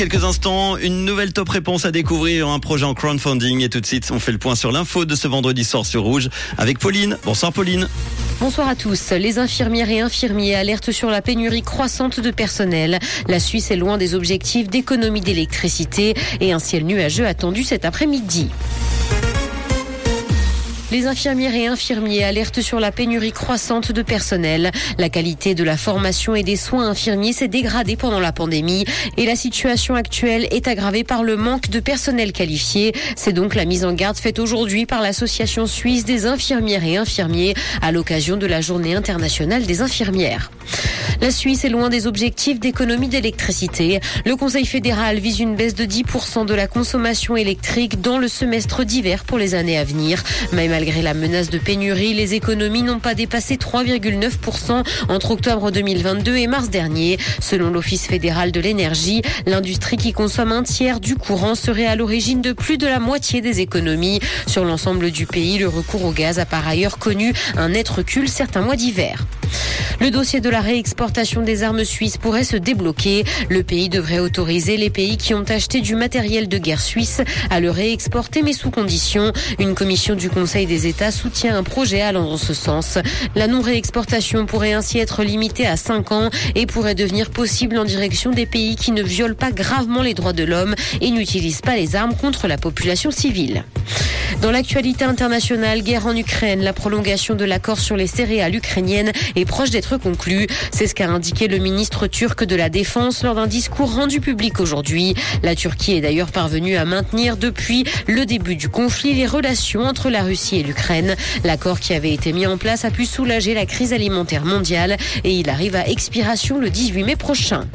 quelques instants, une nouvelle top réponse à découvrir, un projet en crowdfunding. Et tout de suite, on fait le point sur l'info de ce vendredi soir sur Rouge avec Pauline. Bonsoir Pauline. Bonsoir à tous. Les infirmières et infirmiers alertent sur la pénurie croissante de personnel. La Suisse est loin des objectifs d'économie d'électricité et un ciel nuageux attendu cet après-midi. Les infirmières et infirmiers alertent sur la pénurie croissante de personnel. La qualité de la formation et des soins infirmiers s'est dégradée pendant la pandémie et la situation actuelle est aggravée par le manque de personnel qualifié. C'est donc la mise en garde faite aujourd'hui par l'Association suisse des infirmières et infirmiers à l'occasion de la Journée internationale des infirmières. La Suisse est loin des objectifs d'économie d'électricité. Le Conseil fédéral vise une baisse de 10% de la consommation électrique dans le semestre d'hiver pour les années à venir. Mais malgré la menace de pénurie, les économies n'ont pas dépassé 3,9% entre octobre 2022 et mars dernier. Selon l'Office fédéral de l'énergie, l'industrie qui consomme un tiers du courant serait à l'origine de plus de la moitié des économies. Sur l'ensemble du pays, le recours au gaz a par ailleurs connu un net recul certains mois d'hiver. Le dossier de la réexportation des armes suisses pourrait se débloquer. Le pays devrait autoriser les pays qui ont acheté du matériel de guerre suisse à le réexporter, mais sous condition. Une commission du Conseil des États soutient un projet allant dans ce sens. La non-réexportation pourrait ainsi être limitée à 5 ans et pourrait devenir possible en direction des pays qui ne violent pas gravement les droits de l'homme et n'utilisent pas les armes contre la population civile. Dans l'actualité internationale, guerre en Ukraine, la prolongation de l'accord sur les céréales ukrainiennes est proche d'être conclue. C'est ce qu'a indiqué le ministre turc de la Défense lors d'un discours rendu public aujourd'hui. La Turquie est d'ailleurs parvenue à maintenir depuis le début du conflit les relations entre la Russie et l'Ukraine. L'accord qui avait été mis en place a pu soulager la crise alimentaire mondiale et il arrive à expiration le 18 mai prochain.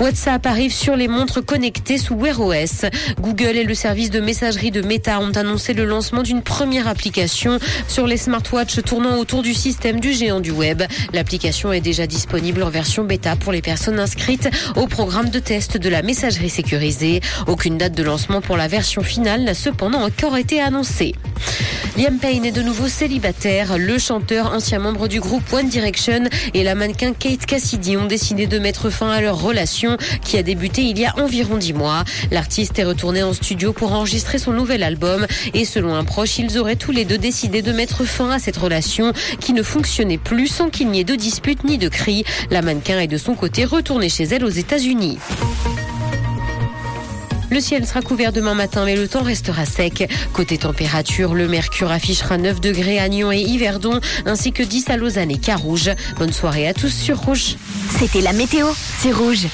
WhatsApp arrive sur les montres connectées sous Wear OS. Google et le service de messagerie de Meta ont annoncé le lancement d'une première application sur les smartwatches tournant autour du système du géant du web. L'application est déjà disponible en version bêta pour les personnes inscrites au programme de test de la messagerie sécurisée. Aucune date de lancement pour la version finale n'a cependant encore été annoncée. Liam Payne est de nouveau célibataire. Le chanteur, ancien membre du groupe One Direction, et la mannequin Kate Cassidy ont décidé de mettre fin à leur relation qui a débuté il y a environ dix mois. L'artiste est retourné en studio pour enregistrer son nouvel album et selon un proche, ils auraient tous les deux décidé de mettre fin à cette relation qui ne fonctionnait plus sans qu'il n'y ait de dispute ni de cris. La mannequin est de son côté retournée chez elle aux États-Unis. Le ciel sera couvert demain matin, mais le temps restera sec. Côté température, le mercure affichera 9 degrés à Nyon et Yverdon, ainsi que 10 à Lausanne et Carouge. Bonne soirée à tous sur Rouge. C'était la météo, c'est Rouge.